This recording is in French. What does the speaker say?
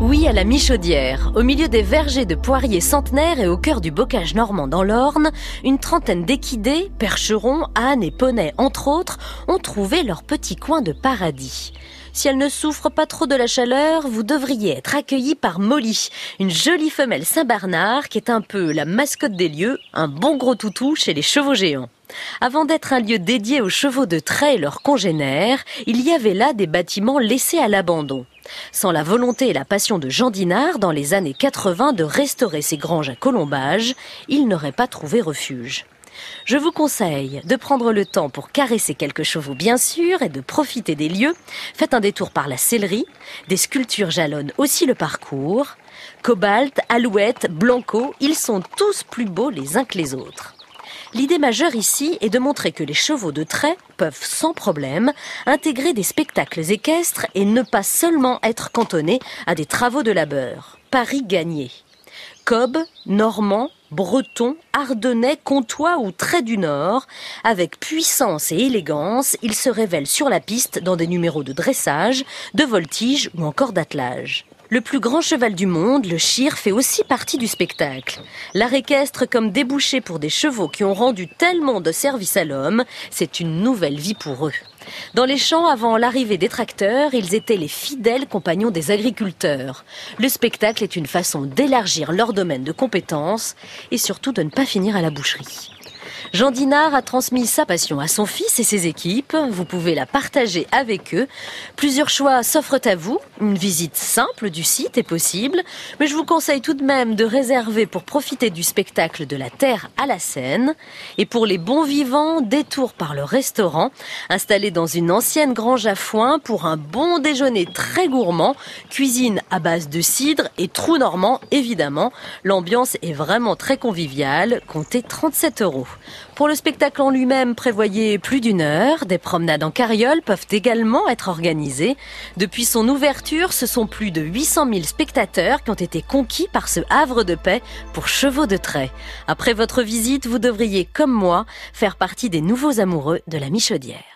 Oui à la Michaudière, au milieu des vergers de poiriers centenaires et au cœur du bocage normand dans l'Orne, une trentaine d'équidés, percherons, ânes et poneys entre autres, ont trouvé leur petit coin de paradis. Si elle ne souffre pas trop de la chaleur, vous devriez être accueilli par Molly, une jolie femelle Saint-Bernard qui est un peu la mascotte des lieux, un bon gros toutou chez les chevaux géants. Avant d'être un lieu dédié aux chevaux de trait et leurs congénères, il y avait là des bâtiments laissés à l'abandon. Sans la volonté et la passion de Jean Dinard dans les années 80 de restaurer ces granges à colombage, il n'aurait pas trouvé refuge. Je vous conseille de prendre le temps pour caresser quelques chevaux bien sûr et de profiter des lieux. Faites un détour par la sellerie. Des sculptures jalonnent aussi le parcours. Cobalt, Alouette, Blanco, ils sont tous plus beaux les uns que les autres. L'idée majeure ici est de montrer que les chevaux de trait peuvent sans problème intégrer des spectacles équestres et ne pas seulement être cantonnés à des travaux de labeur. Paris gagné. Cobb, Normand, Breton, Ardennais, Comtois ou Trait du Nord, avec puissance et élégance, ils se révèlent sur la piste dans des numéros de dressage, de voltige ou encore d'attelage. Le plus grand cheval du monde, le Chir, fait aussi partie du spectacle. L'art équestre comme débouché pour des chevaux qui ont rendu tellement de service à l'homme, c'est une nouvelle vie pour eux. Dans les champs, avant l'arrivée des tracteurs, ils étaient les fidèles compagnons des agriculteurs. Le spectacle est une façon d'élargir leur domaine de compétences et surtout de ne pas finir à la boucherie. Jean Dinard a transmis sa passion à son fils et ses équipes. Vous pouvez la partager avec eux. Plusieurs choix s'offrent à vous. Une visite simple du site est possible, mais je vous conseille tout de même de réserver pour profiter du spectacle de la Terre à la Seine. Et pour les bons vivants, détour par le restaurant, installé dans une ancienne grange à foin pour un bon déjeuner très gourmand, cuisine à base de cidre et trou normand évidemment. L'ambiance est vraiment très conviviale, comptez 37 euros. Pour le spectacle en lui-même, prévoyez plus d'une heure. Des promenades en carriole peuvent également être organisées. Depuis son ouverture, ce sont plus de 800 000 spectateurs qui ont été conquis par ce havre de paix pour chevaux de trait. Après votre visite, vous devriez, comme moi, faire partie des nouveaux amoureux de la Michaudière.